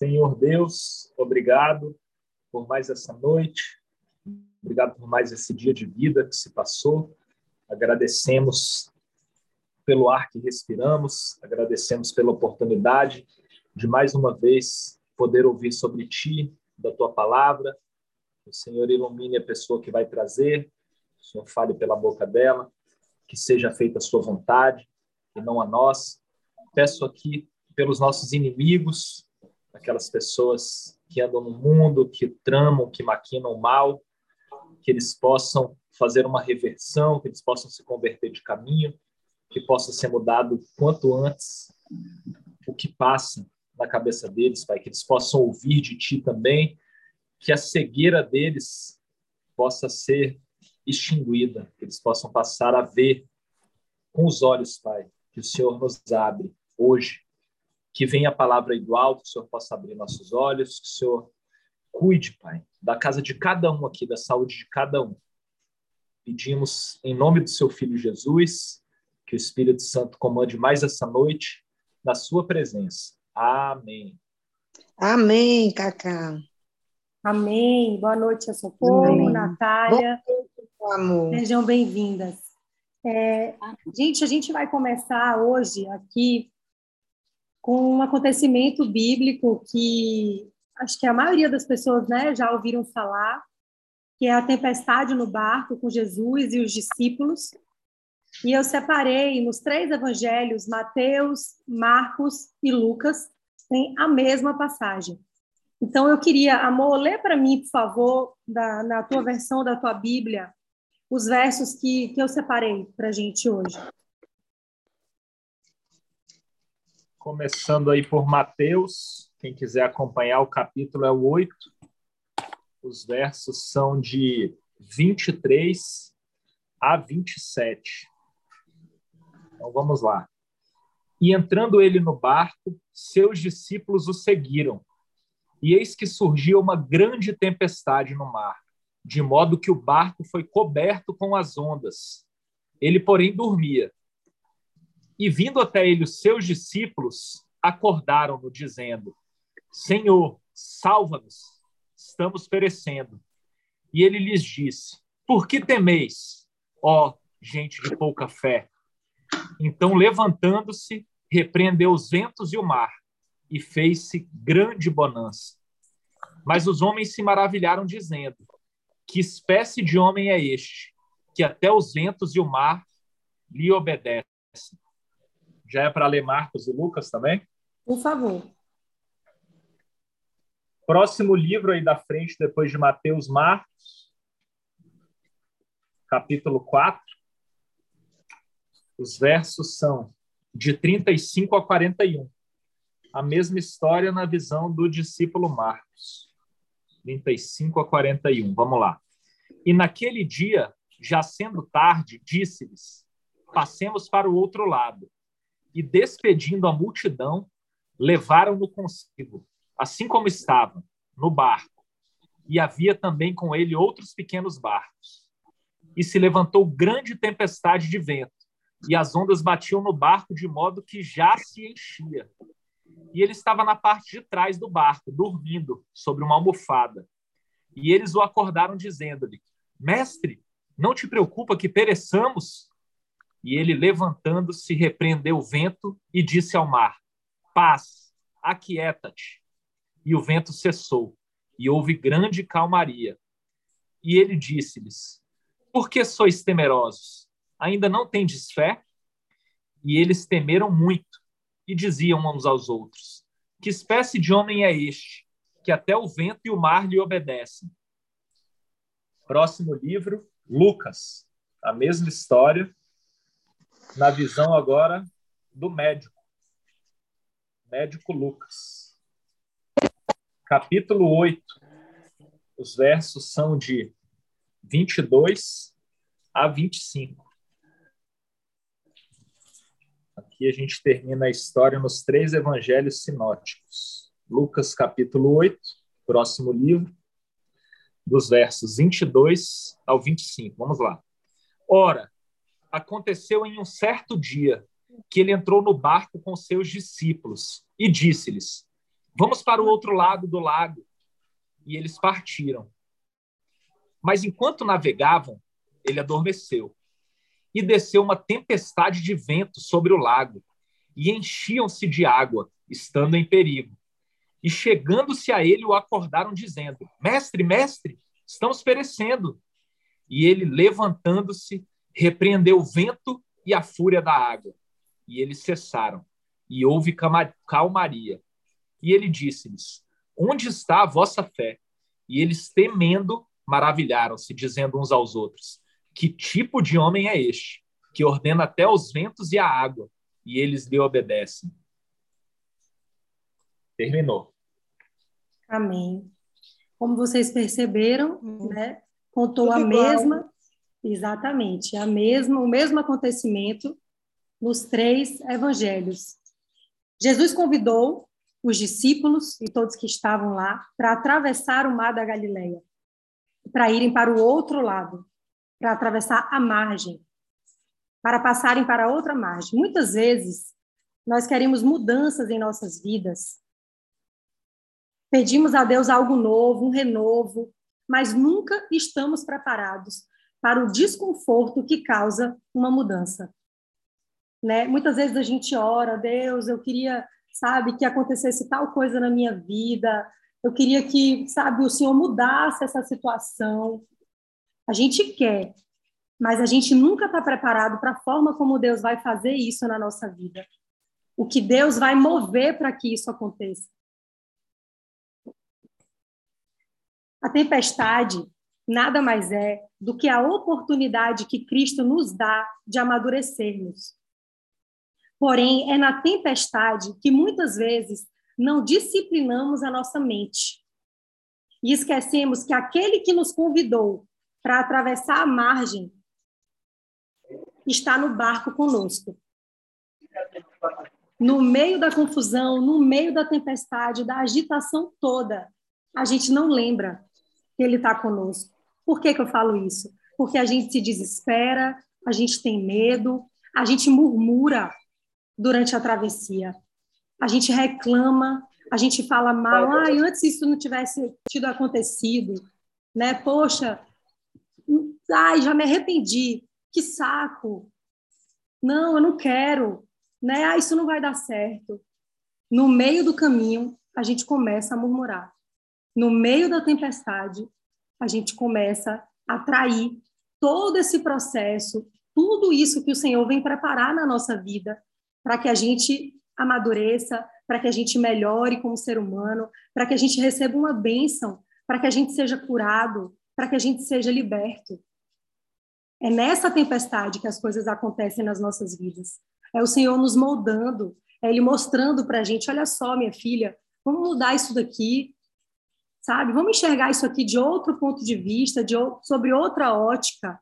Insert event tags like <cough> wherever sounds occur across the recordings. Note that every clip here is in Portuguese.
Senhor Deus, obrigado por mais essa noite, obrigado por mais esse dia de vida que se passou. Agradecemos pelo ar que respiramos, agradecemos pela oportunidade de mais uma vez poder ouvir sobre ti, da tua palavra. O Senhor ilumine a pessoa que vai trazer, o Senhor fale pela boca dela, que seja feita a sua vontade e não a nós. Peço aqui pelos nossos inimigos, aquelas pessoas que andam no mundo, que tramam, que maquinam mal, que eles possam fazer uma reversão, que eles possam se converter de caminho, que possa ser mudado quanto antes o que passa na cabeça deles, Pai, que eles possam ouvir de Ti também, que a cegueira deles possa ser extinguida, que eles possam passar a ver com os olhos, Pai, que o Senhor nos abre hoje que venha a palavra aí do alto, que o Senhor possa abrir nossos olhos, que o Senhor cuide, Pai, da casa de cada um aqui, da saúde de cada um. Pedimos em nome do seu Filho Jesus, que o Espírito Santo comande mais essa noite na sua presença. Amém. Amém, Cacá. Amém. Boa noite, a Socorro, Amém. Natália. Boa noite, amor. Sejam bem-vindas. É, gente, a gente vai começar hoje aqui com um acontecimento bíblico que acho que a maioria das pessoas né, já ouviram falar, que é a tempestade no barco com Jesus e os discípulos. E eu separei nos três evangelhos, Mateus, Marcos e Lucas, tem a mesma passagem. Então eu queria, amor, lê para mim, por favor, da, na tua versão da tua Bíblia, os versos que, que eu separei para a gente hoje. Começando aí por Mateus, quem quiser acompanhar, o capítulo é o 8. Os versos são de 23 a 27. Então vamos lá. E entrando ele no barco, seus discípulos o seguiram. E eis que surgiu uma grande tempestade no mar, de modo que o barco foi coberto com as ondas. Ele, porém, dormia. E vindo até ele os seus discípulos, acordaram-no, dizendo: Senhor, salva-nos, estamos perecendo. E ele lhes disse: Por que temeis, ó gente de pouca fé? Então, levantando-se, repreendeu os ventos e o mar, e fez-se grande bonança. Mas os homens se maravilharam, dizendo: Que espécie de homem é este, que até os ventos e o mar lhe obedecem? Já é para ler Marcos e Lucas também? Por favor. Próximo livro aí da frente, depois de Mateus, Marcos, capítulo 4. Os versos são de 35 a 41. A mesma história na visão do discípulo Marcos. 35 a 41. Vamos lá. E naquele dia, já sendo tarde, disse-lhes: Passemos para o outro lado e, despedindo a multidão, levaram-no consigo, assim como estava, no barco. E havia também com ele outros pequenos barcos. E se levantou grande tempestade de vento, e as ondas batiam no barco de modo que já se enchia. E ele estava na parte de trás do barco, dormindo sobre uma almofada. E eles o acordaram, dizendo-lhe: Mestre, não te preocupa que pereçamos? E ele, levantando-se, repreendeu o vento e disse ao mar: Paz, aquieta-te. E o vento cessou, e houve grande calmaria. E ele disse-lhes: Por que sois temerosos? Ainda não tendes fé? E eles temeram muito e diziam uns aos outros: Que espécie de homem é este, que até o vento e o mar lhe obedecem? Próximo livro, Lucas. A mesma história, na visão agora do médico, médico Lucas. Capítulo 8. Os versos são de 22 a 25. Aqui a gente termina a história nos três evangelhos sinóticos. Lucas, capítulo 8, próximo livro, dos versos 22 ao 25. Vamos lá. Ora, aconteceu em um certo dia que ele entrou no barco com seus discípulos e disse-lhes: Vamos para o outro lado do lago. E eles partiram. Mas enquanto navegavam, ele adormeceu. E desceu uma tempestade de vento sobre o lago, e enchiam-se de água, estando em perigo. E chegando-se a ele, o acordaram, dizendo: Mestre, mestre, estamos perecendo. E ele, levantando-se, repreendeu o vento e a fúria da água. E eles cessaram, e houve calmaria. E ele disse-lhes: Onde está a vossa fé? E eles, temendo, maravilharam-se, dizendo uns aos outros: Que tipo de homem é este, que ordena até os ventos e a água, e eles lhe obedecem? Terminou. Amém. Como vocês perceberam, hum. né, contou Tudo a igual. mesma, exatamente, a mesma, o mesmo acontecimento nos três evangelhos. Jesus convidou os discípulos e todos que estavam lá para atravessar o mar da Galileia, para irem para o outro lado, para atravessar a margem, para passarem para outra margem. Muitas vezes nós queremos mudanças em nossas vidas. Pedimos a Deus algo novo, um renovo, mas nunca estamos preparados para o desconforto que causa uma mudança. Né? Muitas vezes a gente ora, Deus, eu queria sabe, que acontecesse tal coisa na minha vida, eu queria que, sabe, o Senhor mudasse essa situação. A gente quer, mas a gente nunca está preparado para a forma como Deus vai fazer isso na nossa vida. O que Deus vai mover para que isso aconteça. A tempestade nada mais é do que a oportunidade que Cristo nos dá de amadurecermos. Porém, é na tempestade que muitas vezes não disciplinamos a nossa mente e esquecemos que aquele que nos convidou para atravessar a margem está no barco conosco. No meio da confusão, no meio da tempestade, da agitação toda, a gente não lembra que ele está conosco. Por que, que eu falo isso? Porque a gente se desespera, a gente tem medo, a gente murmura durante a travessia. A gente reclama, a gente fala mal, ah, antes isso não tivesse tido acontecido, né? Poxa, ai, já me arrependi, que saco. Não, eu não quero, né? Ah, isso não vai dar certo. No meio do caminho, a gente começa a murmurar. No meio da tempestade, a gente começa a trair todo esse processo, tudo isso que o Senhor vem preparar na nossa vida para que a gente amadureça, para que a gente melhore como ser humano, para que a gente receba uma bênção, para que a gente seja curado, para que a gente seja liberto. É nessa tempestade que as coisas acontecem nas nossas vidas. É o Senhor nos moldando, é Ele mostrando para a gente: olha só, minha filha, vamos mudar isso daqui, sabe? Vamos enxergar isso aqui de outro ponto de vista, de, sobre outra ótica.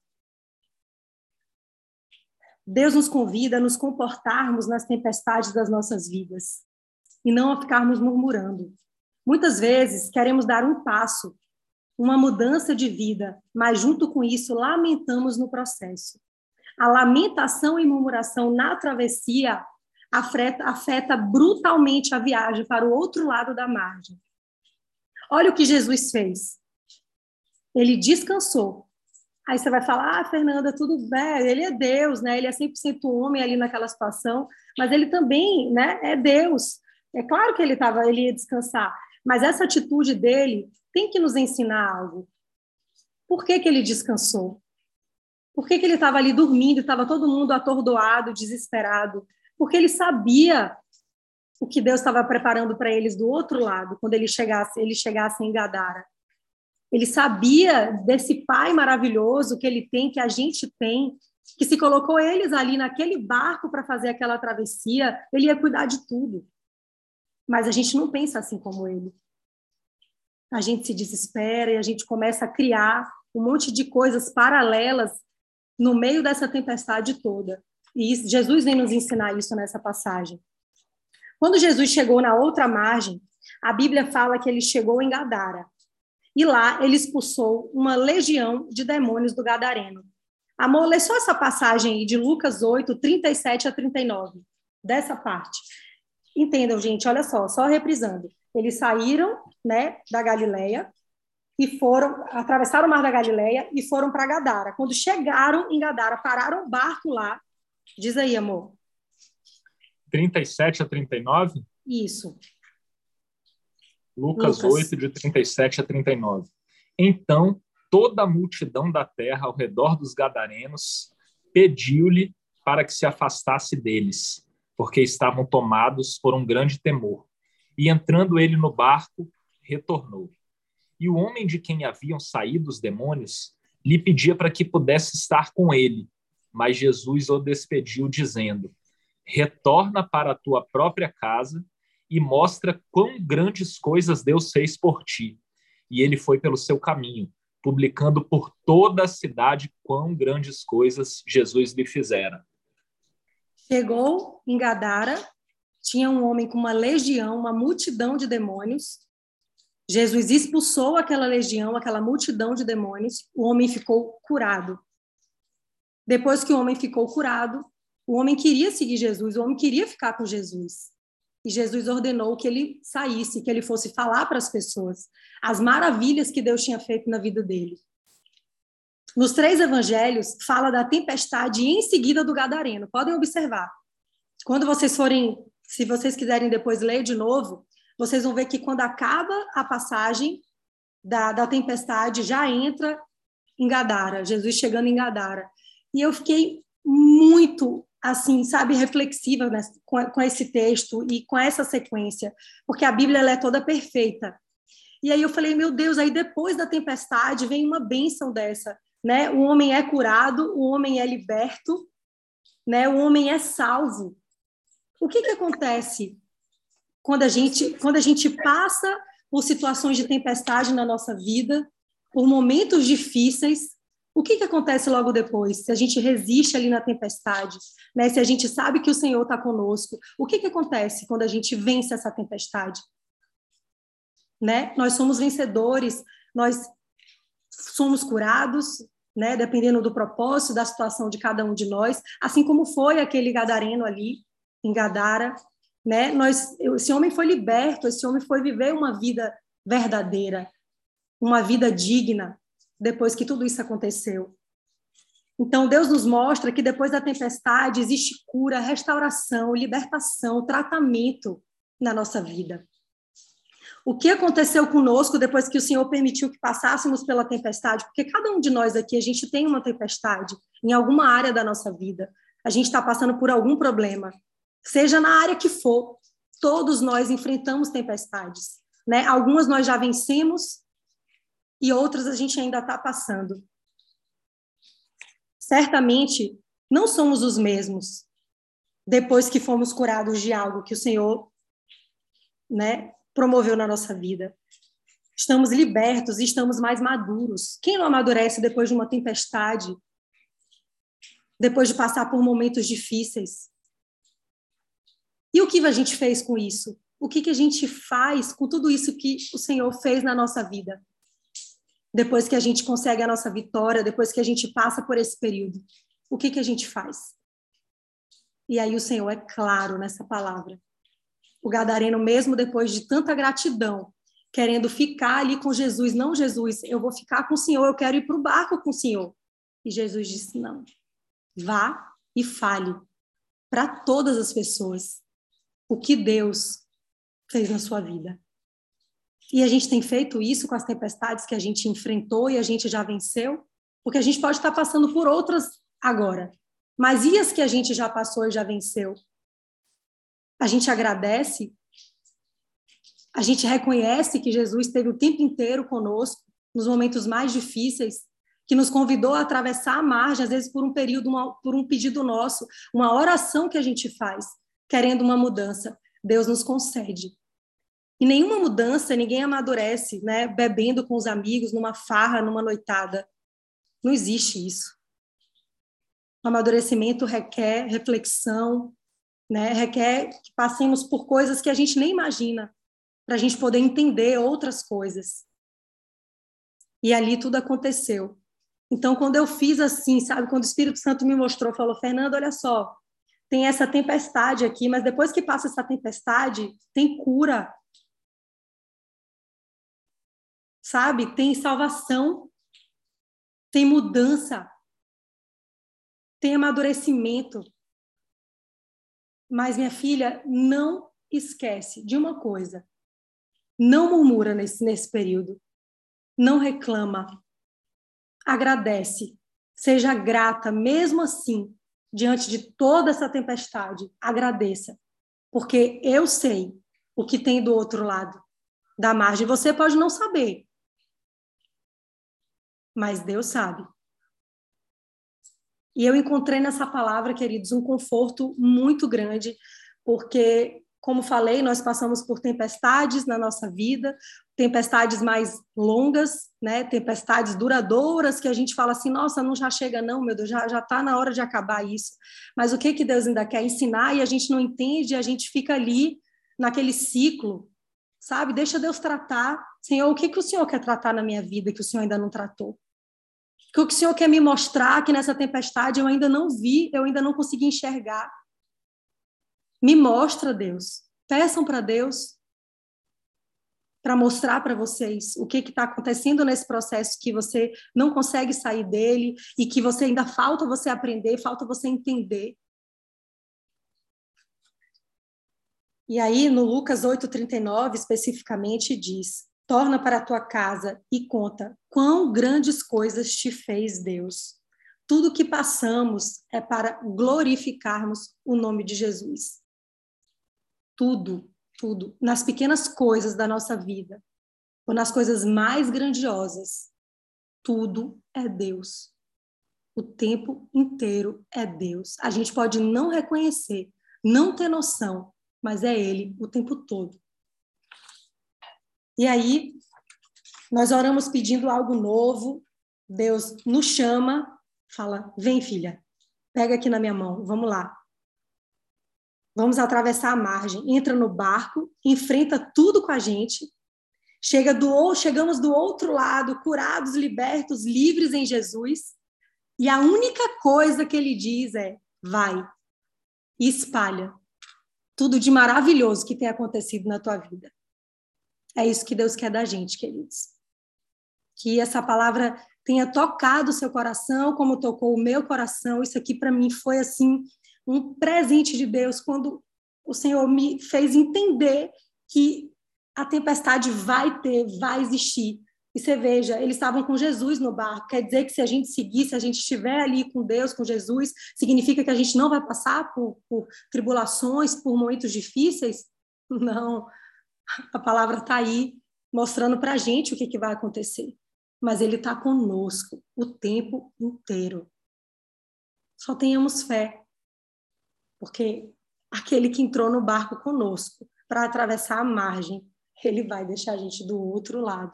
Deus nos convida a nos comportarmos nas tempestades das nossas vidas e não a ficarmos murmurando. Muitas vezes queremos dar um passo, uma mudança de vida, mas junto com isso lamentamos no processo. A lamentação e murmuração na travessia afeta, afeta brutalmente a viagem para o outro lado da margem. Olha o que Jesus fez. Ele descansou Aí você vai falar, ah, Fernanda, tudo bem, ele é Deus, né? Ele é 100% homem ali naquela situação, mas ele também, né, é Deus. É claro que ele tava, ele ia descansar, mas essa atitude dele tem que nos ensinar algo. Por que, que ele descansou? Por que, que ele estava ali dormindo, estava todo mundo atordoado, desesperado? Porque ele sabia o que Deus estava preparando para eles do outro lado, quando ele chegasse, ele chegasse em Gadara. Ele sabia desse pai maravilhoso que ele tem, que a gente tem, que se colocou eles ali naquele barco para fazer aquela travessia, ele ia cuidar de tudo. Mas a gente não pensa assim como ele. A gente se desespera e a gente começa a criar um monte de coisas paralelas no meio dessa tempestade toda. E Jesus vem nos ensinar isso nessa passagem. Quando Jesus chegou na outra margem, a Bíblia fala que ele chegou em Gadara. E lá ele expulsou uma legião de demônios do Gadareno. Amor, lê só essa passagem aí de Lucas 8, 37 a 39, dessa parte. Entendam, gente, olha só, só reprisando. Eles saíram, né, da Galileia e foram atravessaram o mar da Galileia e foram para Gadara. Quando chegaram em Gadara, pararam o barco lá. Diz aí, amor. 37 a 39? Isso. Lucas, Lucas 8, de 37 a 39. Então, toda a multidão da terra ao redor dos gadarenos pediu-lhe para que se afastasse deles, porque estavam tomados por um grande temor. E entrando ele no barco, retornou. E o homem de quem haviam saído os demônios lhe pedia para que pudesse estar com ele, mas Jesus o despediu, dizendo: Retorna para a tua própria casa e mostra quão grandes coisas Deus fez por ti. E ele foi pelo seu caminho, publicando por toda a cidade quão grandes coisas Jesus lhe fizera. Chegou em Gadara, tinha um homem com uma legião, uma multidão de demônios. Jesus expulsou aquela legião, aquela multidão de demônios, o homem ficou curado. Depois que o homem ficou curado, o homem queria seguir Jesus, o homem queria ficar com Jesus. E Jesus ordenou que ele saísse, que ele fosse falar para as pessoas as maravilhas que Deus tinha feito na vida dele. Nos três evangelhos, fala da tempestade e em seguida do gadareno. Podem observar. Quando vocês forem, se vocês quiserem depois ler de novo, vocês vão ver que quando acaba a passagem da, da tempestade, já entra em Gadara, Jesus chegando em Gadara. E eu fiquei muito assim, sabe, reflexiva né, com, com, esse texto e com essa sequência, porque a Bíblia ela é toda perfeita. E aí eu falei, meu Deus, aí depois da tempestade vem uma bênção dessa, né? O homem é curado, o homem é liberto, né? O homem é salvo. O que que acontece quando a gente quando a gente passa por situações de tempestade na nossa vida, por momentos difíceis, o que, que acontece logo depois? Se a gente resiste ali na tempestade, né? se a gente sabe que o Senhor está conosco, o que, que acontece quando a gente vence essa tempestade? Né? Nós somos vencedores, nós somos curados, né? dependendo do propósito, da situação de cada um de nós, assim como foi aquele gadareno ali, em Gadara. Né? Nós, esse homem foi liberto, esse homem foi viver uma vida verdadeira, uma vida digna, depois que tudo isso aconteceu. Então, Deus nos mostra que depois da tempestade existe cura, restauração, libertação, tratamento na nossa vida. O que aconteceu conosco depois que o Senhor permitiu que passássemos pela tempestade? Porque cada um de nós aqui, a gente tem uma tempestade em alguma área da nossa vida. A gente está passando por algum problema, seja na área que for. Todos nós enfrentamos tempestades. Né? Algumas nós já vencemos, e outras a gente ainda está passando. Certamente não somos os mesmos depois que fomos curados de algo que o Senhor né, promoveu na nossa vida. Estamos libertos e estamos mais maduros. Quem não amadurece depois de uma tempestade? Depois de passar por momentos difíceis? E o que a gente fez com isso? O que, que a gente faz com tudo isso que o Senhor fez na nossa vida? Depois que a gente consegue a nossa vitória, depois que a gente passa por esse período, o que, que a gente faz? E aí o Senhor é claro nessa palavra. O gadareno, mesmo depois de tanta gratidão, querendo ficar ali com Jesus, não, Jesus, eu vou ficar com o Senhor, eu quero ir para o barco com o Senhor. E Jesus disse: não, vá e fale para todas as pessoas o que Deus fez na sua vida. E a gente tem feito isso com as tempestades que a gente enfrentou e a gente já venceu, porque a gente pode estar passando por outras agora. Mas e as que a gente já passou e já venceu? A gente agradece, a gente reconhece que Jesus esteve o tempo inteiro conosco, nos momentos mais difíceis, que nos convidou a atravessar a margem, às vezes por um período, uma, por um pedido nosso, uma oração que a gente faz, querendo uma mudança. Deus nos concede. E nenhuma mudança, ninguém amadurece, né, bebendo com os amigos, numa farra, numa noitada. Não existe isso. O amadurecimento requer reflexão, né, requer que passemos por coisas que a gente nem imagina, para a gente poder entender outras coisas. E ali tudo aconteceu. Então, quando eu fiz assim, sabe, quando o Espírito Santo me mostrou, falou: Fernando, olha só, tem essa tempestade aqui, mas depois que passa essa tempestade, tem cura, sabe? Tem salvação, tem mudança, tem amadurecimento. Mas, minha filha, não esquece de uma coisa. Não murmura nesse, nesse período. Não reclama. Agradece. Seja grata, mesmo assim, diante de toda essa tempestade. Agradeça. Porque eu sei o que tem do outro lado da margem. Você pode não saber, mas Deus sabe. E eu encontrei nessa palavra, queridos, um conforto muito grande, porque, como falei, nós passamos por tempestades na nossa vida, tempestades mais longas, né? tempestades duradouras, que a gente fala assim, nossa, não já chega não, meu Deus, já está na hora de acabar isso. Mas o que, que Deus ainda quer ensinar e a gente não entende, a gente fica ali naquele ciclo, sabe? Deixa Deus tratar. Senhor, o que, que o Senhor quer tratar na minha vida que o Senhor ainda não tratou? Que o Senhor quer me mostrar que nessa tempestade eu ainda não vi, eu ainda não consegui enxergar. Me mostra, Deus. Peçam para Deus para mostrar para vocês o que está acontecendo nesse processo que você não consegue sair dele e que você ainda falta você aprender, falta você entender. E aí, no Lucas 8,39, especificamente, diz: torna para a tua casa e conta quão grandes coisas te fez Deus. Tudo que passamos é para glorificarmos o nome de Jesus. Tudo, tudo, nas pequenas coisas da nossa vida, ou nas coisas mais grandiosas, tudo é Deus. O tempo inteiro é Deus. A gente pode não reconhecer, não ter noção, mas é Ele o tempo todo. E aí, nós oramos pedindo algo novo, Deus nos chama, fala: vem, filha, pega aqui na minha mão, vamos lá. Vamos atravessar a margem, entra no barco, enfrenta tudo com a gente, chega do chegamos do outro lado, curados, libertos, livres em Jesus, e a única coisa que ele diz é: vai e espalha tudo de maravilhoso que tem acontecido na tua vida. É isso que Deus quer da gente, queridos. Que essa palavra tenha tocado o seu coração, como tocou o meu coração. Isso aqui para mim foi assim um presente de Deus quando o Senhor me fez entender que a tempestade vai ter, vai existir. E você veja, eles estavam com Jesus no barco. Quer dizer que se a gente seguir, se a gente estiver ali com Deus, com Jesus, significa que a gente não vai passar por, por tribulações, por momentos difíceis? <laughs> Não. <laughs> A palavra está aí mostrando para a gente o que, que vai acontecer. Mas Ele está conosco o tempo inteiro. Só tenhamos fé. Porque aquele que entrou no barco conosco para atravessar a margem, ele vai deixar a gente do outro lado.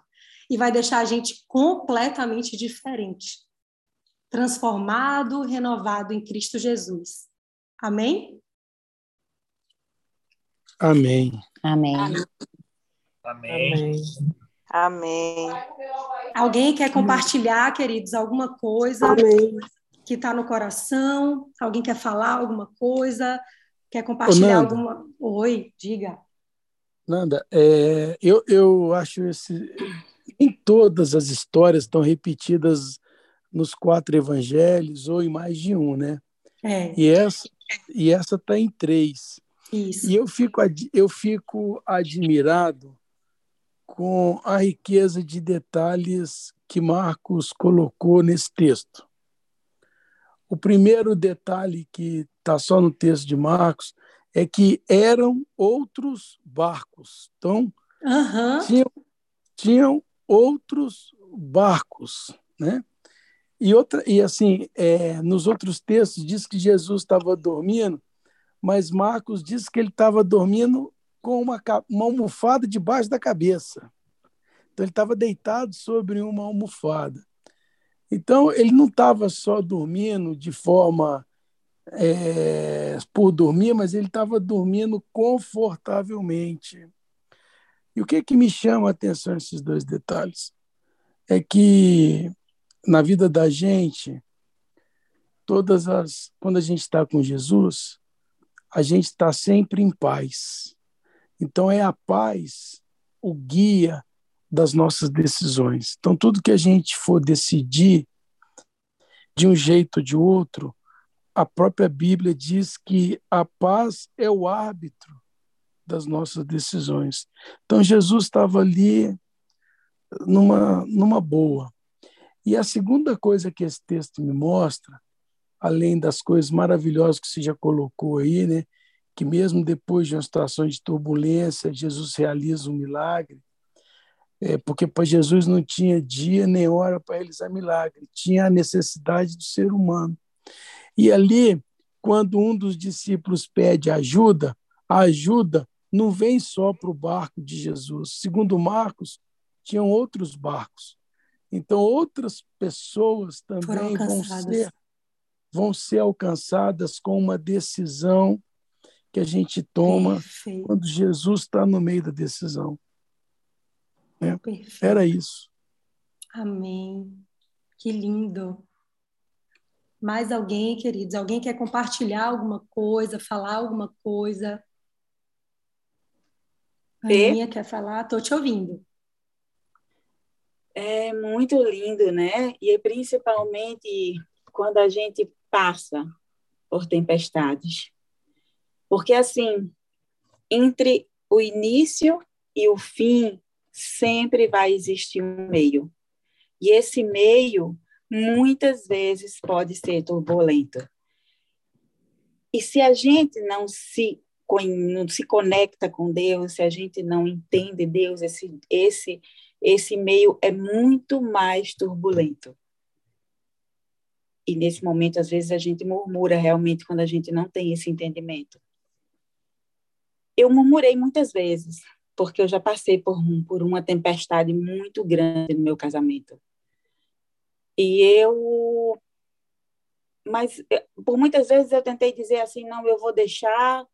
E vai deixar a gente completamente diferente. Transformado, renovado em Cristo Jesus. Amém? Amém. Amém. Amém. Amém. Alguém quer compartilhar, queridos, alguma coisa Amém. que está no coração? Alguém quer falar alguma coisa? Quer compartilhar Ô, alguma. Oi, diga. Nanda, é, eu, eu acho esse. Nem todas as histórias estão repetidas nos quatro evangelhos ou em mais de um, né? É, E essa e essa está em três. Isso. E eu fico, eu fico admirado com a riqueza de detalhes que Marcos colocou nesse texto. O primeiro detalhe que está só no texto de Marcos é que eram outros barcos. Então, Aham, tinham, tinham outros barcos, né? E outra e assim, é, nos outros textos diz que Jesus estava dormindo, mas Marcos diz que ele estava dormindo com uma, uma almofada debaixo da cabeça. Então ele estava deitado sobre uma almofada. Então ele não estava só dormindo de forma é, por dormir, mas ele estava dormindo confortavelmente. E o que, que me chama a atenção nesses dois detalhes? É que na vida da gente, todas as. Quando a gente está com Jesus, a gente está sempre em paz. Então é a paz o guia das nossas decisões. Então, tudo que a gente for decidir de um jeito ou de outro, a própria Bíblia diz que a paz é o árbitro das nossas decisões. Então, Jesus estava ali numa, numa boa. E a segunda coisa que esse texto me mostra, além das coisas maravilhosas que você já colocou aí, né, que mesmo depois de uma situação de turbulência, Jesus realiza um milagre, é, porque para Jesus não tinha dia nem hora para realizar milagre, tinha a necessidade do ser humano. E ali, quando um dos discípulos pede ajuda, a ajuda não vem só para o barco de Jesus. Segundo Marcos, tinham outros barcos. Então, outras pessoas também vão ser, vão ser alcançadas com uma decisão que a gente toma Perfeito. quando Jesus está no meio da decisão. Né? Era isso. Amém. Que lindo. Mais alguém, queridos? Alguém quer compartilhar alguma coisa, falar alguma coisa? Aninha quer falar? Estou te ouvindo. É muito lindo, né? E principalmente quando a gente passa por tempestades. Porque, assim, entre o início e o fim, sempre vai existir um meio. E esse meio, muitas vezes, pode ser turbulento. E se a gente não se, não se conecta com Deus, se a gente não entende Deus, esse, esse, esse meio é muito mais turbulento. E nesse momento, às vezes, a gente murmura realmente quando a gente não tem esse entendimento. Eu murmurei muitas vezes, porque eu já passei por, por uma tempestade muito grande no meu casamento. E eu. Mas eh, por muitas vezes eu tentei dizer assim: não, eu vou deixar,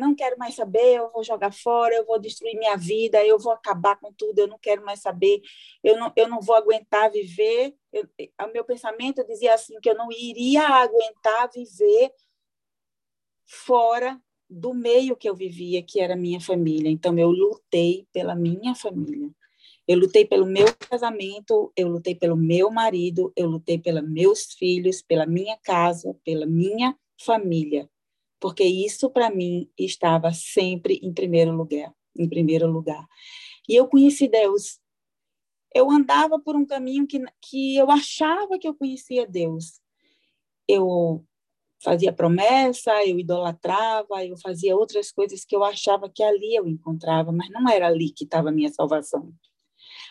não quero mais saber, eu vou jogar fora, eu vou destruir minha vida, eu vou acabar com tudo, eu não quero mais saber, eu não, eu não vou aguentar viver. Eu, o meu pensamento dizia assim: que eu não iria aguentar viver fora do meio que eu vivia, que era minha família. Então, eu lutei pela minha família. Eu lutei pelo meu casamento, eu lutei pelo meu marido, eu lutei pelos meus filhos, pela minha casa, pela minha família, porque isso para mim estava sempre em primeiro lugar, em primeiro lugar. E eu conheci Deus. Eu andava por um caminho que, que eu achava que eu conhecia Deus. Eu fazia promessa, eu idolatrava, eu fazia outras coisas que eu achava que ali eu encontrava, mas não era ali que estava a minha salvação.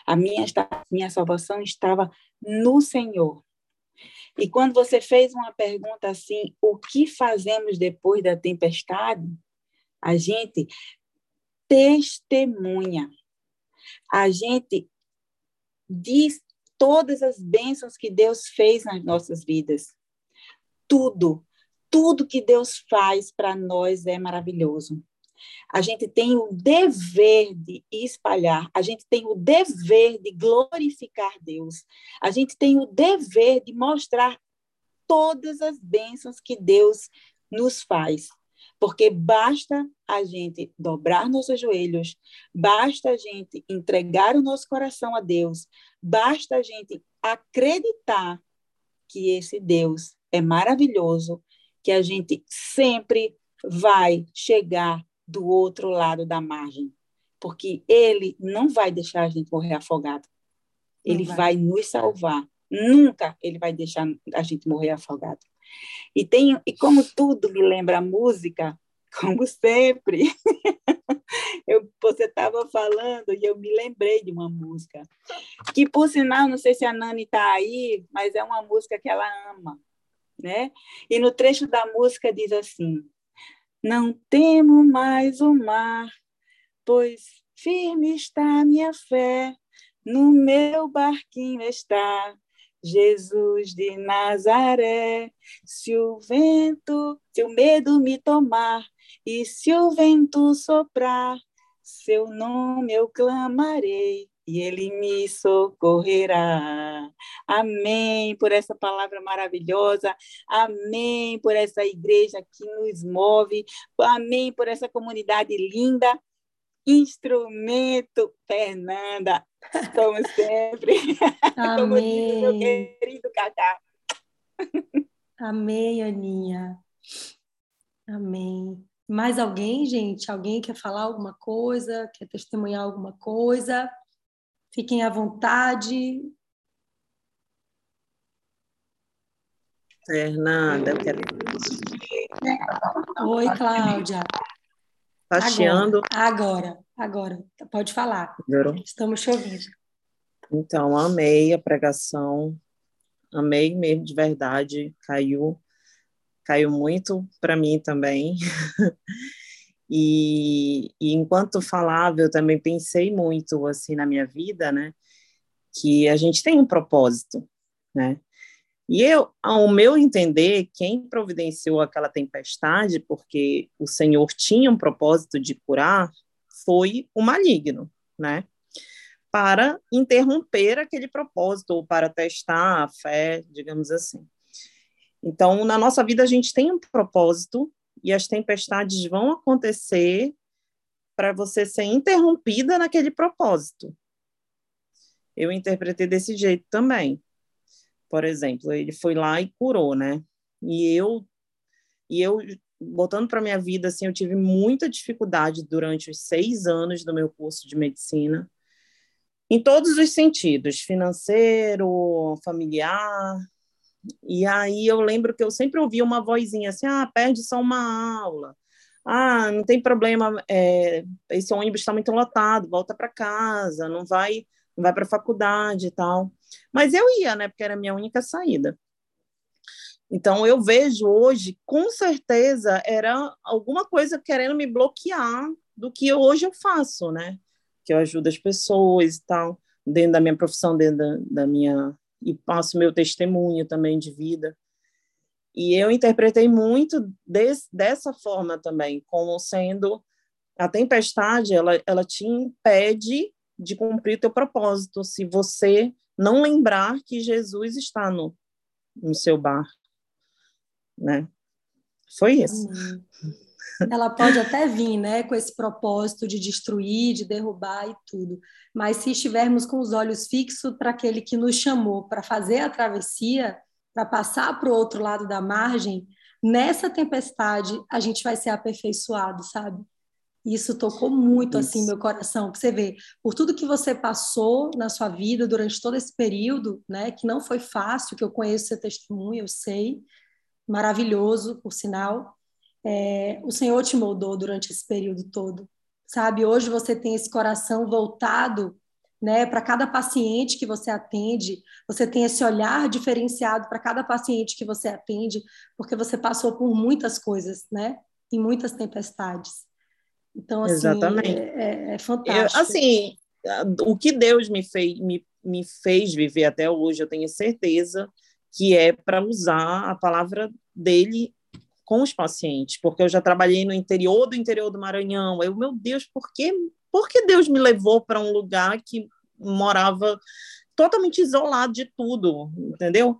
A minha, minha salvação estava no Senhor. E quando você fez uma pergunta assim, o que fazemos depois da tempestade? A gente testemunha. A gente diz todas as bênçãos que Deus fez nas nossas vidas. Tudo, tudo que Deus faz para nós é maravilhoso. A gente tem o dever de espalhar, a gente tem o dever de glorificar Deus, a gente tem o dever de mostrar todas as bênçãos que Deus nos faz. Porque basta a gente dobrar nossos joelhos, basta a gente entregar o nosso coração a Deus, basta a gente acreditar que esse Deus é maravilhoso que a gente sempre vai chegar do outro lado da margem, porque ele não vai deixar a gente morrer afogado. Ele vai. vai. nos salvar. Nunca ele vai deixar a gente morrer afogado. E tem e como tudo me lembra a música, <laughs> como sempre. <laughs> eu, você estava falando e eu me lembrei de uma música que, por sinal, não sei se a Nani está aí, mas é uma música que ela ama né? E no trecho da música diz assim: Não temo mais o mar, pois firme está minha fé, no meu barquinho está Jesus de Nazaré. Se o vento, se o medo me tomar, e se o vento soprar, seu nome eu clamarei e ele me socorrerá. Amém por essa palavra maravilhosa. Amém por essa igreja que nos move. Amém por essa comunidade linda. Instrumento, Fernanda, Estamos sempre. Amém. <laughs> Como diz meu querido Cacá. Amém, Aninha. Amém. Mais alguém, gente? Alguém quer falar alguma coisa? Quer testemunhar alguma coisa? Fiquem à vontade. Fernanda, eu quero. Oi, Cláudia. Tá chiando? Agora, agora, agora. Pode falar. Estamos te ouvindo. Então, amei a pregação, amei mesmo de verdade, caiu, caiu muito para mim também. <laughs> e, e enquanto falava, eu também pensei muito assim na minha vida, né? Que a gente tem um propósito, né? E eu, ao meu entender, quem providenciou aquela tempestade, porque o Senhor tinha um propósito de curar, foi o maligno, né? Para interromper aquele propósito ou para testar a fé, digamos assim. Então, na nossa vida a gente tem um propósito e as tempestades vão acontecer para você ser interrompida naquele propósito. Eu interpretei desse jeito também por exemplo, ele foi lá e curou, né? E eu e eu botando para minha vida assim, eu tive muita dificuldade durante os seis anos do meu curso de medicina, em todos os sentidos, financeiro, familiar. E aí eu lembro que eu sempre ouvia uma vozinha assim, ah, perde só uma aula. Ah, não tem problema, é, esse ônibus está muito lotado, volta para casa, não vai vai para a faculdade e tal. Mas eu ia, né? Porque era a minha única saída. Então, eu vejo hoje, com certeza, era alguma coisa querendo me bloquear do que hoje eu faço, né? Que eu ajudo as pessoas e tal, dentro da minha profissão, dentro da, da minha. E passo meu testemunho também de vida. E eu interpretei muito dessa forma também, como sendo a tempestade, ela, ela te impede de cumprir teu propósito, se você não lembrar que Jesus está no, no seu bar, né? Foi isso. Ela pode até vir, né, com esse propósito de destruir, de derrubar e tudo, mas se estivermos com os olhos fixos para aquele que nos chamou para fazer a travessia, para passar para o outro lado da margem, nessa tempestade a gente vai ser aperfeiçoado, sabe? Isso tocou muito assim, Isso. assim meu coração. Você vê, por tudo que você passou na sua vida durante todo esse período, né, que não foi fácil, que eu conheço seu testemunho, eu sei, maravilhoso, por sinal. É, o Senhor te moldou durante esse período todo, sabe? Hoje você tem esse coração voltado, né, para cada paciente que você atende. Você tem esse olhar diferenciado para cada paciente que você atende, porque você passou por muitas coisas, né? Em muitas tempestades. Então, assim, Exatamente. É, é, é fantástico. Eu, assim, o que Deus me fez, me, me fez viver até hoje, eu tenho certeza que é para usar a palavra dele com os pacientes, porque eu já trabalhei no interior do interior do Maranhão. Eu, meu Deus, por que, por que Deus me levou para um lugar que morava totalmente isolado de tudo, entendeu?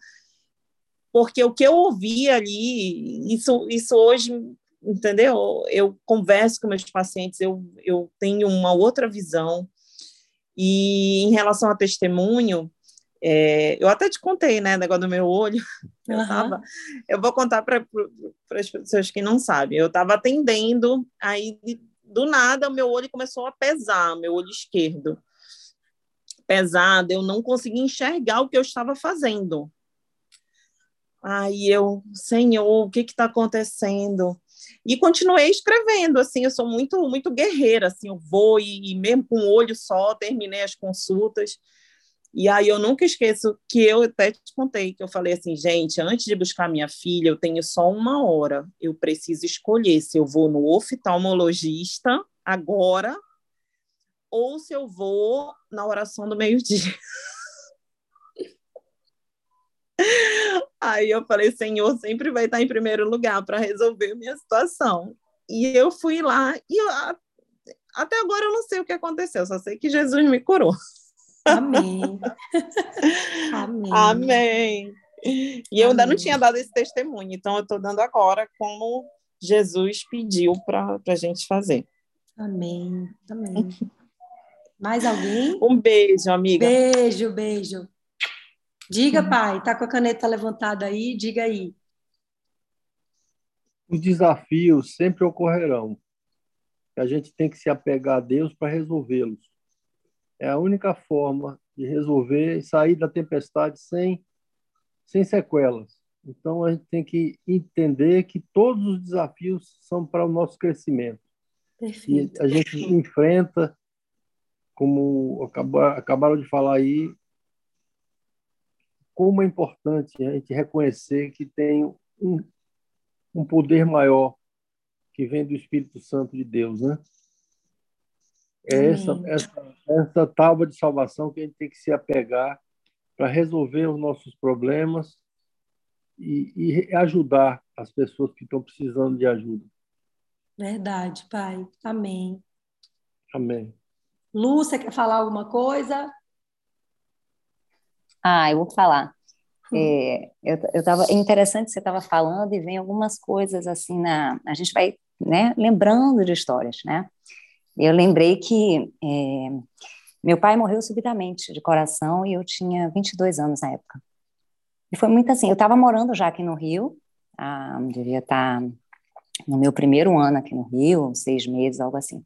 Porque o que eu ouvi ali, isso, isso hoje entendeu? Eu converso com meus pacientes, eu, eu tenho uma outra visão. E em relação a testemunho, é, eu até te contei, né, negócio do meu olho. <laughs> Eu, uhum. tava, eu vou contar para as pessoas que não sabem. Eu estava atendendo, aí do nada o meu olho começou a pesar, meu olho esquerdo. Pesado, eu não conseguia enxergar o que eu estava fazendo. Aí eu, Senhor, o que está acontecendo? E continuei escrevendo, assim, eu sou muito muito guerreira, assim, eu vou e, e mesmo com o olho só terminei as consultas. E aí eu nunca esqueço que eu até te contei que eu falei assim, gente, antes de buscar minha filha, eu tenho só uma hora. Eu preciso escolher se eu vou no oftalmologista agora ou se eu vou na oração do meio-dia. <laughs> Aí eu falei, Senhor sempre vai estar em primeiro lugar para resolver minha situação. E eu fui lá e eu, até agora eu não sei o que aconteceu, só sei que Jesus me curou. Amém. <laughs> Amém. Amém. E eu ainda não tinha dado esse testemunho, então eu estou dando agora como Jesus pediu para a gente fazer. Amém. Amém. <laughs> Mais alguém? Um beijo, amiga. Beijo, beijo. Diga, pai, tá com a caneta levantada aí? Diga aí. Os desafios sempre ocorrerão. A gente tem que se apegar a Deus para resolvê-los. É a única forma de resolver e sair da tempestade sem, sem sequelas. Então, a gente tem que entender que todos os desafios são para o nosso crescimento. Perfeito. E a gente enfrenta, como acabaram de falar aí, como é importante a gente reconhecer que tem um, um poder maior que vem do Espírito Santo de Deus, né? É essa, essa, essa tábua de salvação que a gente tem que se apegar para resolver os nossos problemas e, e ajudar as pessoas que estão precisando de ajuda. Verdade, Pai. Amém. Amém. Você quer falar alguma coisa? Ah, eu vou falar. Hum. É, eu, eu tava, é interessante que você estava falando e vem algumas coisas assim na. A gente vai né, lembrando de histórias, né? Eu lembrei que é, meu pai morreu subitamente de coração e eu tinha 22 anos na época. E foi muito assim, eu estava morando já aqui no Rio, ah, devia estar tá no meu primeiro ano aqui no Rio, seis meses, algo assim.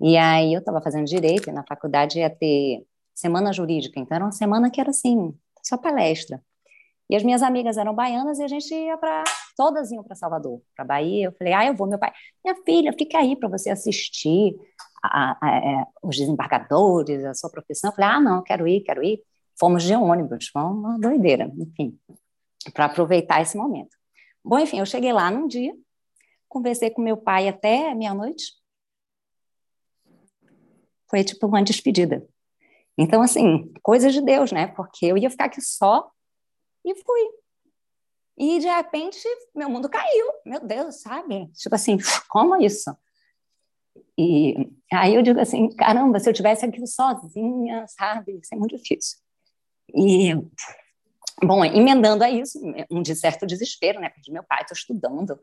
E aí eu estava fazendo direito e na faculdade ia ter semana jurídica, então era uma semana que era assim, só palestra. E as minhas amigas eram baianas e a gente ia para todas iam para Salvador, para Bahia. Eu falei: "Ah, eu vou, meu pai. Minha filha, fica aí para você assistir a, a, a, é, os desembargadores, a sua profissão". Eu falei: "Ah, não, quero ir, quero ir". Fomos de ônibus, foi uma doideira, enfim, para aproveitar esse momento. Bom, enfim, eu cheguei lá num dia, conversei com meu pai até meia-noite. Foi tipo uma despedida. Então, assim, coisas de Deus, né? Porque eu ia ficar aqui só e fui. E de repente, meu mundo caiu. Meu Deus, sabe? Tipo assim, <laughs> como isso? E aí eu digo assim, caramba, se eu tivesse aqui sozinha, sabe? Isso é muito difícil. E, bom, emendando a isso, um de certo desespero, né? Perdi meu pai, estou estudando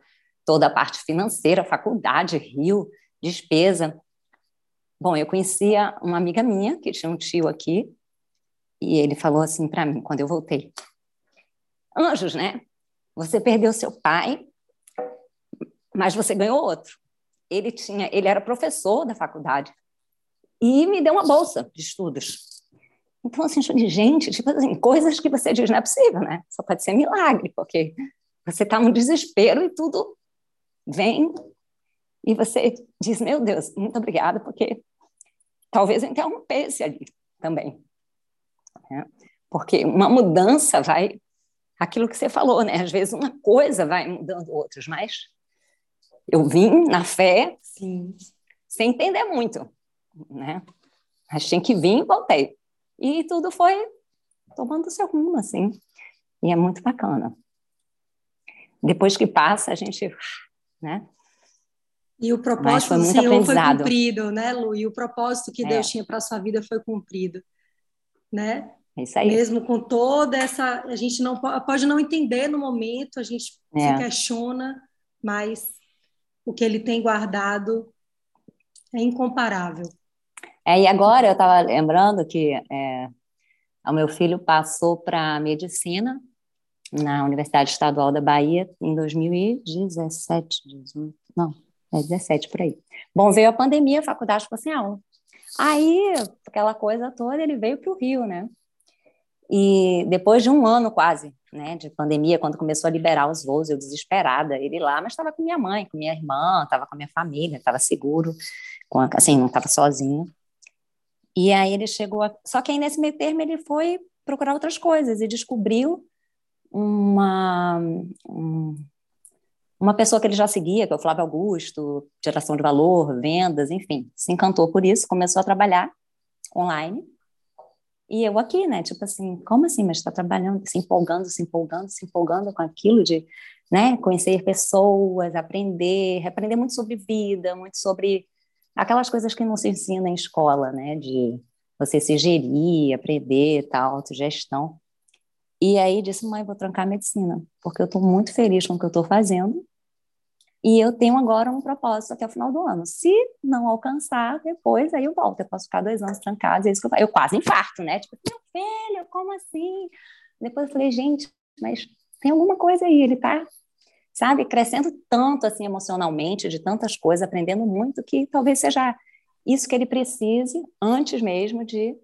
toda a parte financeira, faculdade, Rio, despesa. Bom, eu conhecia uma amiga minha que tinha um tio aqui e ele falou assim para mim quando eu voltei: Anjos, né? Você perdeu seu pai, mas você ganhou outro. Ele tinha, ele era professor da faculdade e me deu uma bolsa de estudos. Então, assim, gente, tipo assim, coisas que você diz não é possível, né? Só pode ser milagre, porque você está no desespero e tudo vem e você diz, meu Deus, muito obrigada, porque talvez eu interrompesse ali também. Né? Porque uma mudança vai, aquilo que você falou, né? Às vezes uma coisa vai mudando outras, mas eu vim na fé, Sim. sem entender muito, né? Mas tinha que vir e voltei. E tudo foi tomando seu rumo, assim. E é muito bacana. Depois que passa, a gente, né? E o propósito do Senhor foi cumprido, né, Lu? E o propósito que é. Deus tinha para sua vida foi cumprido, né? É isso aí. Mesmo com toda essa, a gente não pode não entender no momento, a gente é. se questiona, mas o que Ele tem guardado é incomparável. É, e agora eu estava lembrando que é, o meu filho passou para medicina na Universidade Estadual da Bahia em 2017, 18, não, é 17 por aí. Bom, veio a pandemia, a faculdade ficou sem aula. Aí, aquela coisa toda, ele veio para o Rio, né? E depois de um ano quase, né, de pandemia, quando começou a liberar os voos, eu desesperada, ele lá, mas estava com minha mãe, com minha irmã, estava com a minha família, estava seguro, a, assim, não estava sozinho. E aí ele chegou a... Só que aí nesse meio termo ele foi procurar outras coisas e descobriu uma, um, uma pessoa que ele já seguia, que é o Flávio Augusto, geração de valor, vendas, enfim, se encantou por isso, começou a trabalhar online. E eu aqui, né, tipo assim, como assim, mas está trabalhando, se empolgando, se empolgando, se empolgando com aquilo de, né, conhecer pessoas, aprender, aprender muito sobre vida, muito sobre aquelas coisas que não se ensina em escola, né? De você se gerir, aprender, tal, autogestão. E aí disse, mãe, vou trancar medicina, porque eu estou muito feliz com o que eu estou fazendo. E eu tenho agora um propósito até o final do ano. Se não alcançar, depois aí eu volto. Eu posso ficar dois anos trancada. É isso que eu, eu quase infarto, né? Tipo, meu filho, como assim? Depois eu falei, gente, mas tem alguma coisa aí. Ele tá, sabe, crescendo tanto assim emocionalmente, de tantas coisas, aprendendo muito, que talvez seja isso que ele precise antes mesmo de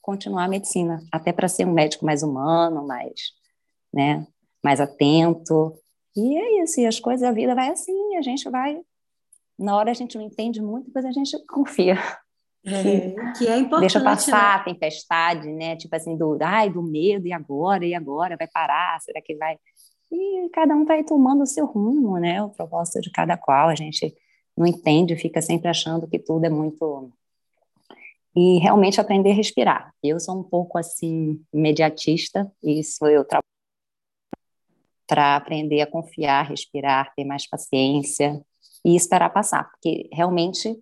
continuar a medicina, até para ser um médico mais humano, mais, né, mais atento, e é isso, e as coisas, a vida vai assim, a gente vai. Na hora a gente não entende muito, depois a gente confia. É, que é importante. Deixa passar né? a tempestade, né? Tipo assim, do, ai, do medo, e agora, e agora? Vai parar? Será que vai. E cada um vai tomando o seu rumo, né? O propósito de cada qual. A gente não entende, fica sempre achando que tudo é muito. E realmente aprender a respirar. Eu sou um pouco assim, imediatista, isso eu trabalho para aprender a confiar, respirar, ter mais paciência e esperar passar, porque realmente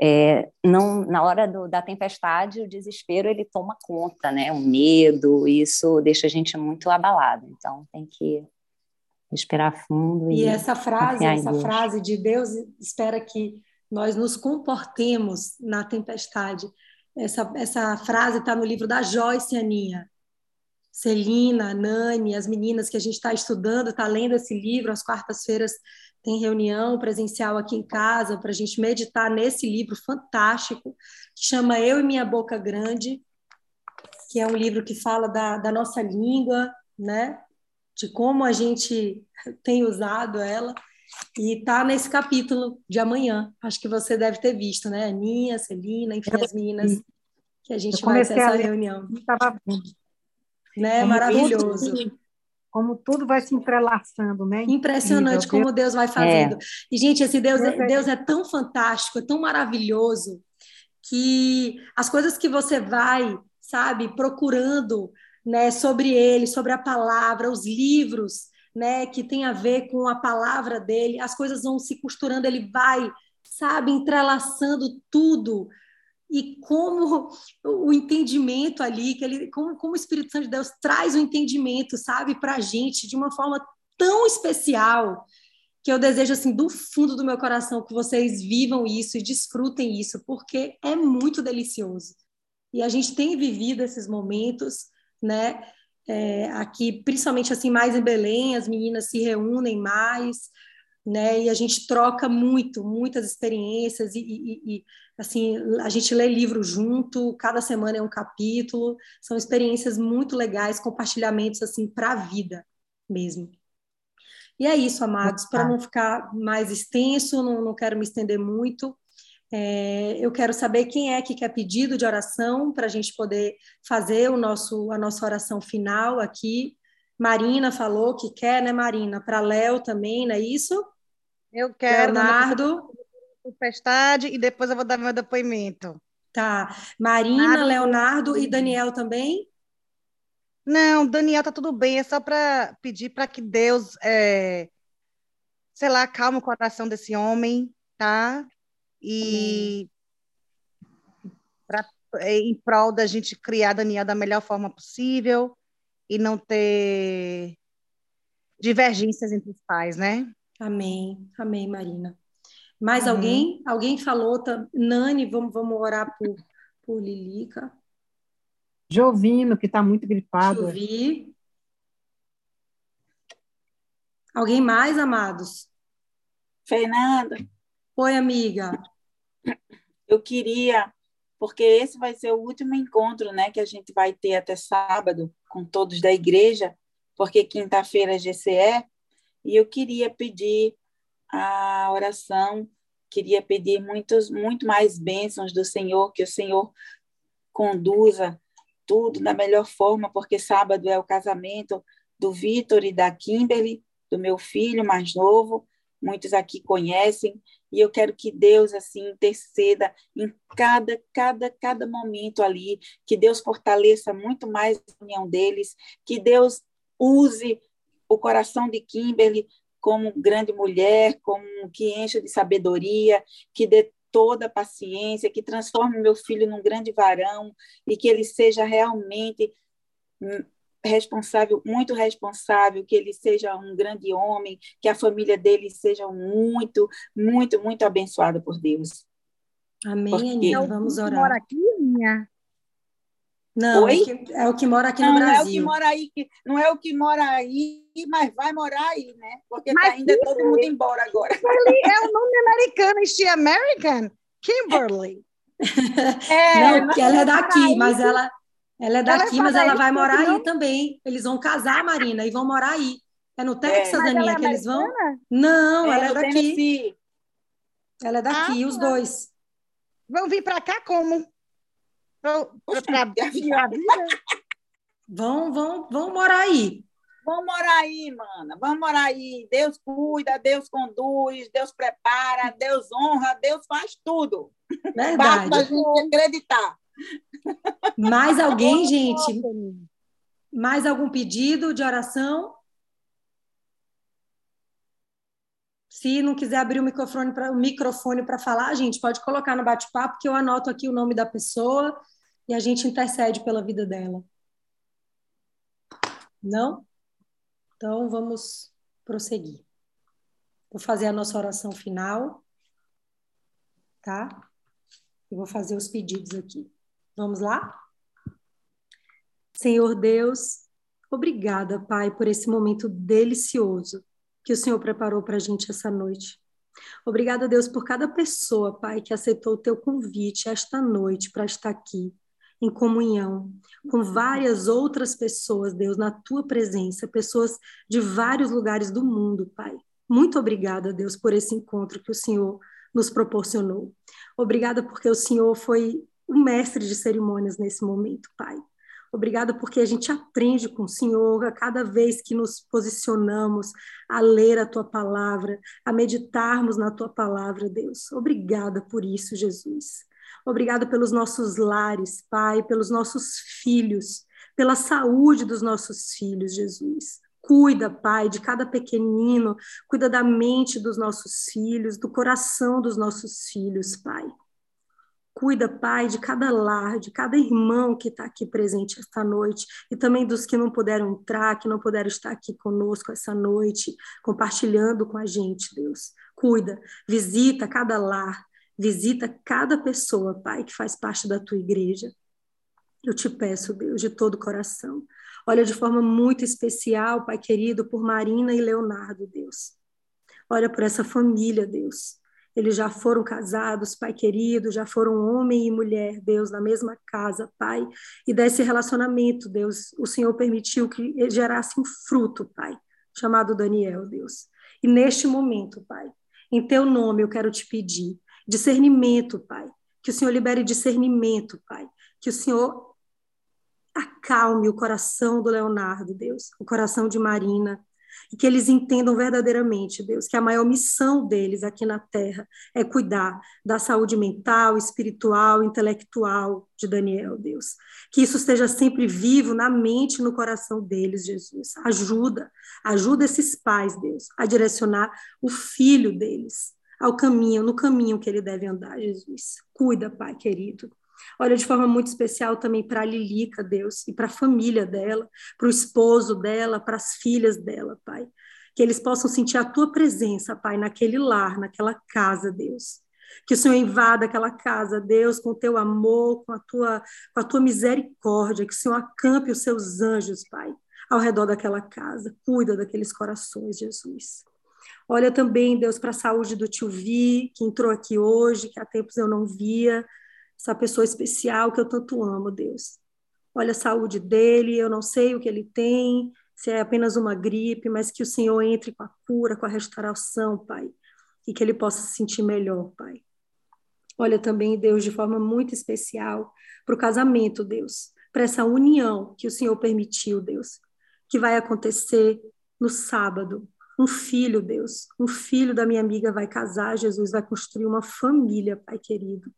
é, não na hora do, da tempestade o desespero ele toma conta, né? O medo isso deixa a gente muito abalado. Então tem que respirar fundo e, e essa frase, essa frase de Deus espera que nós nos comportemos na tempestade. Essa, essa frase está no livro da Joyce Aninha. Celina, Nani, as meninas que a gente está estudando, está lendo esse livro, às quartas-feiras tem reunião presencial aqui em casa para a gente meditar nesse livro fantástico, que chama Eu e Minha Boca Grande, que é um livro que fala da, da nossa língua, né? de como a gente <laughs> tem usado ela, e está nesse capítulo de amanhã. Acho que você deve ter visto, né? Aninha, Celina, enfim, as meninas que a gente vai ter essa reunião. Estava né? Como Maravilhoso. Tudo, como tudo vai se entrelaçando, né? Impressionante Incrível. como Deus vai fazendo. É. E, gente, esse Deus, é, Deus é tão fantástico, é tão maravilhoso, que as coisas que você vai, sabe, procurando né, sobre ele, sobre a palavra, os livros né, que tem a ver com a palavra dele, as coisas vão se costurando, ele vai, sabe, entrelaçando tudo e como o entendimento ali, que ele, como, como o Espírito Santo de Deus traz o entendimento, sabe, para a gente de uma forma tão especial que eu desejo assim do fundo do meu coração que vocês vivam isso e desfrutem isso, porque é muito delicioso. E a gente tem vivido esses momentos, né? É, aqui, principalmente assim mais em Belém, as meninas se reúnem mais, né? E a gente troca muito, muitas experiências e, e, e, assim a gente lê livro junto, cada semana é um capítulo, são experiências muito legais, compartilhamentos assim para a vida mesmo. E é isso, amados, para não ficar mais extenso, não, não quero me estender muito. É, eu quero saber quem é que quer pedido de oração para a gente poder fazer o nosso, a nossa oração final aqui. Marina falou que quer, né, Marina? Para Léo também, não é isso? Eu quero. Leonardo. Tempestade e depois eu vou dar meu depoimento. Tá. Marina, Leonardo e Daniel também? Não, Daniel tá tudo bem, é só para pedir para que Deus, é, sei lá, calme o coração desse homem, tá? E pra, é, em prol da gente criar Daniel da melhor forma possível e não ter divergências entre os pais, né? Amém, amém, Marina. Mais uhum. alguém? Alguém falou? Tá? Nani, vamos, vamos orar por, por Lilica. Jovino, que está muito gripado. Jovi. Alguém mais, amados? Fernanda. Oi, amiga. Eu queria, porque esse vai ser o último encontro né, que a gente vai ter até sábado com todos da igreja, porque quinta-feira é GCE, e eu queria pedir a oração, queria pedir muitos, muito mais bênçãos do Senhor, que o Senhor conduza tudo da melhor forma, porque sábado é o casamento do Vitor e da Kimberly, do meu filho mais novo, muitos aqui conhecem, e eu quero que Deus assim interceda em cada cada cada momento ali, que Deus fortaleça muito mais a união deles, que Deus use o coração de Kimberly como grande mulher, como que encha de sabedoria, que dê toda a paciência, que transforme meu filho num grande varão e que ele seja realmente responsável, muito responsável, que ele seja um grande homem, que a família dele seja muito, muito, muito abençoada por Deus. Amém, Porque- Aninha. Vamos orar. mora aqui, minha? Não, é, Oi? é o que mora aqui não, no não é o que Brasil. mora aí, que- não é o que mora aí, mas vai morar aí, né? Porque tá ainda todo mundo embora agora. <laughs> É o nome americano, este American. Kimberly. <laughs> não, porque ela é daqui, paraíso. mas ela, ela é Ela é daqui, mas ela vai morar não? aí também. Eles vão casar, Marina, e vão morar aí. É no Texas, Mas ela Aninha, é que eles vão? Não, É, ela é daqui. Tennessee. Ela é daqui, Ah, os dois. Vão vir para cá como? Pra, pra, pra, Oxe, a vida? Vão, vão, vão morar aí. Vamos morar aí, mana. Vamos morar aí. Deus cuida, Deus conduz, Deus prepara, Deus honra, Deus faz tudo. Basta a Verdade. gente acreditar. Mais <laughs> alguém, gente? Mais algum pedido de oração? Se não quiser abrir o microfone para o microfone para falar, gente, pode colocar no bate-papo que eu anoto aqui o nome da pessoa e a gente intercede pela vida dela. Não? Então vamos prosseguir. Vou fazer a nossa oração final, tá? Eu vou fazer os pedidos aqui. Vamos lá? Senhor Deus, obrigada, Pai, por esse momento delicioso que o Senhor preparou para a gente essa noite. Obrigada, Deus, por cada pessoa, Pai, que aceitou o teu convite esta noite para estar aqui, em comunhão, com várias outras pessoas, Deus, na tua presença, pessoas de vários lugares do mundo, Pai. Muito obrigada, Deus, por esse encontro que o Senhor nos proporcionou. Obrigada porque o Senhor foi o mestre de cerimônias nesse momento, Pai. Obrigada porque a gente aprende com o Senhor a cada vez que nos posicionamos a ler a tua palavra, a meditarmos na tua palavra, Deus. Obrigada por isso, Jesus. Obrigada pelos nossos lares, Pai, pelos nossos filhos, pela saúde dos nossos filhos, Jesus. Cuida, Pai, de cada pequenino, cuida da mente dos nossos filhos, do coração dos nossos filhos, Pai. Cuida, Pai, de cada lar, de cada irmão que está aqui presente esta noite e também dos que não puderam entrar, que não puderam estar aqui conosco essa noite, compartilhando com a gente, Deus. Cuida, visita cada lar, visita cada pessoa, Pai, que faz parte da tua igreja. Eu te peço, Deus, de todo o coração. Olha de forma muito especial, Pai querido, por Marina e Leonardo, Deus. Olha por essa família, Deus. Eles já foram casados, Pai querido, já foram homem e mulher, Deus, na mesma casa, Pai. E desse relacionamento, Deus, o Senhor permitiu que gerasse um fruto, Pai, chamado Daniel, Deus. E neste momento, Pai, em Teu nome eu quero te pedir discernimento, Pai. Que o Senhor libere discernimento, Pai. Que o Senhor acalme o coração do Leonardo, Deus, o coração de Marina, e que eles entendam verdadeiramente, Deus, que a maior missão deles aqui na Terra é cuidar da saúde mental, espiritual, intelectual de Daniel, Deus. Que isso esteja sempre vivo na mente e no coração deles, Jesus. Ajuda, ajuda esses pais, Deus, a direcionar o filho deles ao caminho, no caminho que ele deve andar, Jesus. Cuida, Pai querido. Olha de forma muito especial também para a Lilica, Deus, e para a família dela, para o esposo dela, para as filhas dela, Pai. Que eles possam sentir a tua presença, Pai, naquele lar, naquela casa, Deus. Que o Senhor invada aquela casa, Deus, com o teu amor, com a tua, com a tua misericórdia. Que o Senhor acampe os seus anjos, Pai, ao redor daquela casa. Cuida daqueles corações, Jesus. Olha também, Deus, para a saúde do tio Vi, que entrou aqui hoje, que há tempos eu não via essa pessoa especial que eu tanto amo, Deus. Olha a saúde dele, eu não sei o que ele tem, se é apenas uma gripe, mas que o Senhor entre com a cura, com a restauração, Pai, e que ele possa se sentir melhor, Pai. Olha também, Deus, de forma muito especial para o casamento, Deus, para essa união que o Senhor permitiu, Deus, que vai acontecer no sábado. Um filho, Deus, um filho da minha amiga vai casar, Jesus vai construir uma família, Pai querido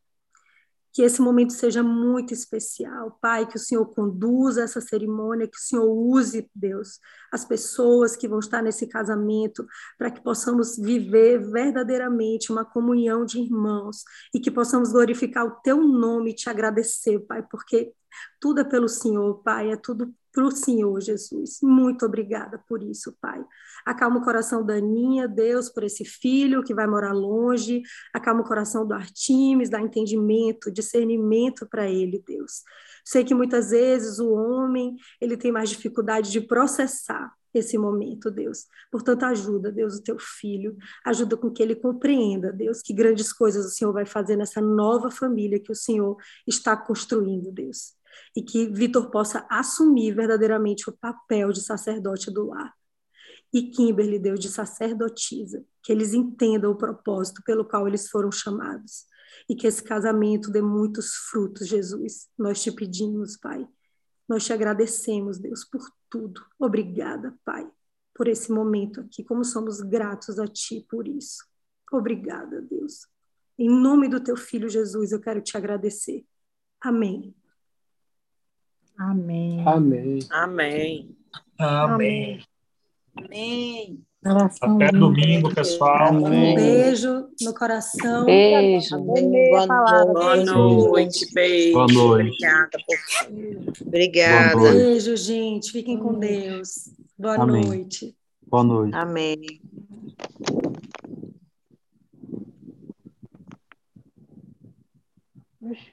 que esse momento seja muito especial, Pai, que o Senhor conduza essa cerimônia, que o Senhor use, Deus, as pessoas que vão estar nesse casamento, para que possamos viver verdadeiramente uma comunhão de irmãos e que possamos glorificar o Teu nome e te agradecer, Pai, porque tudo é pelo Senhor, Pai, é tudo para o Senhor Jesus. Muito obrigada por isso, Pai. Acalma o coração da Aninha, Deus, por esse filho que vai morar longe. Acalma o coração do Artimes, dá entendimento, discernimento para ele, Deus. Sei que muitas vezes o homem, ele tem mais dificuldade de processar esse momento, Deus. Portanto, ajuda, Deus, o teu filho, ajuda com que ele compreenda, Deus, que grandes coisas o Senhor vai fazer nessa nova família que o Senhor está construindo, Deus e que Vitor possa assumir verdadeiramente o papel de sacerdote do lar. E Kimberly, Deus, de sacerdotisa, que eles entendam o propósito pelo qual eles foram chamados. E que esse casamento dê muitos frutos, Jesus. Nós te pedimos, Pai. Nós te agradecemos, Deus, por tudo. Obrigada, Pai, por esse momento aqui. Como somos gratos a Ti por isso. Obrigada, Deus. Em nome do Teu Filho Jesus, eu quero te agradecer. Amém. Amém. Amém. Amém. Amém. Amém. Até domingo, pessoal. Um beijo no coração. Beijo. Boa Boa noite, beijo. Boa noite. Obrigada por Obrigada. Boa noite. Beijo, gente. Fiquem com Deus. Boa Amém. noite. Boa noite. Amém. Ixi.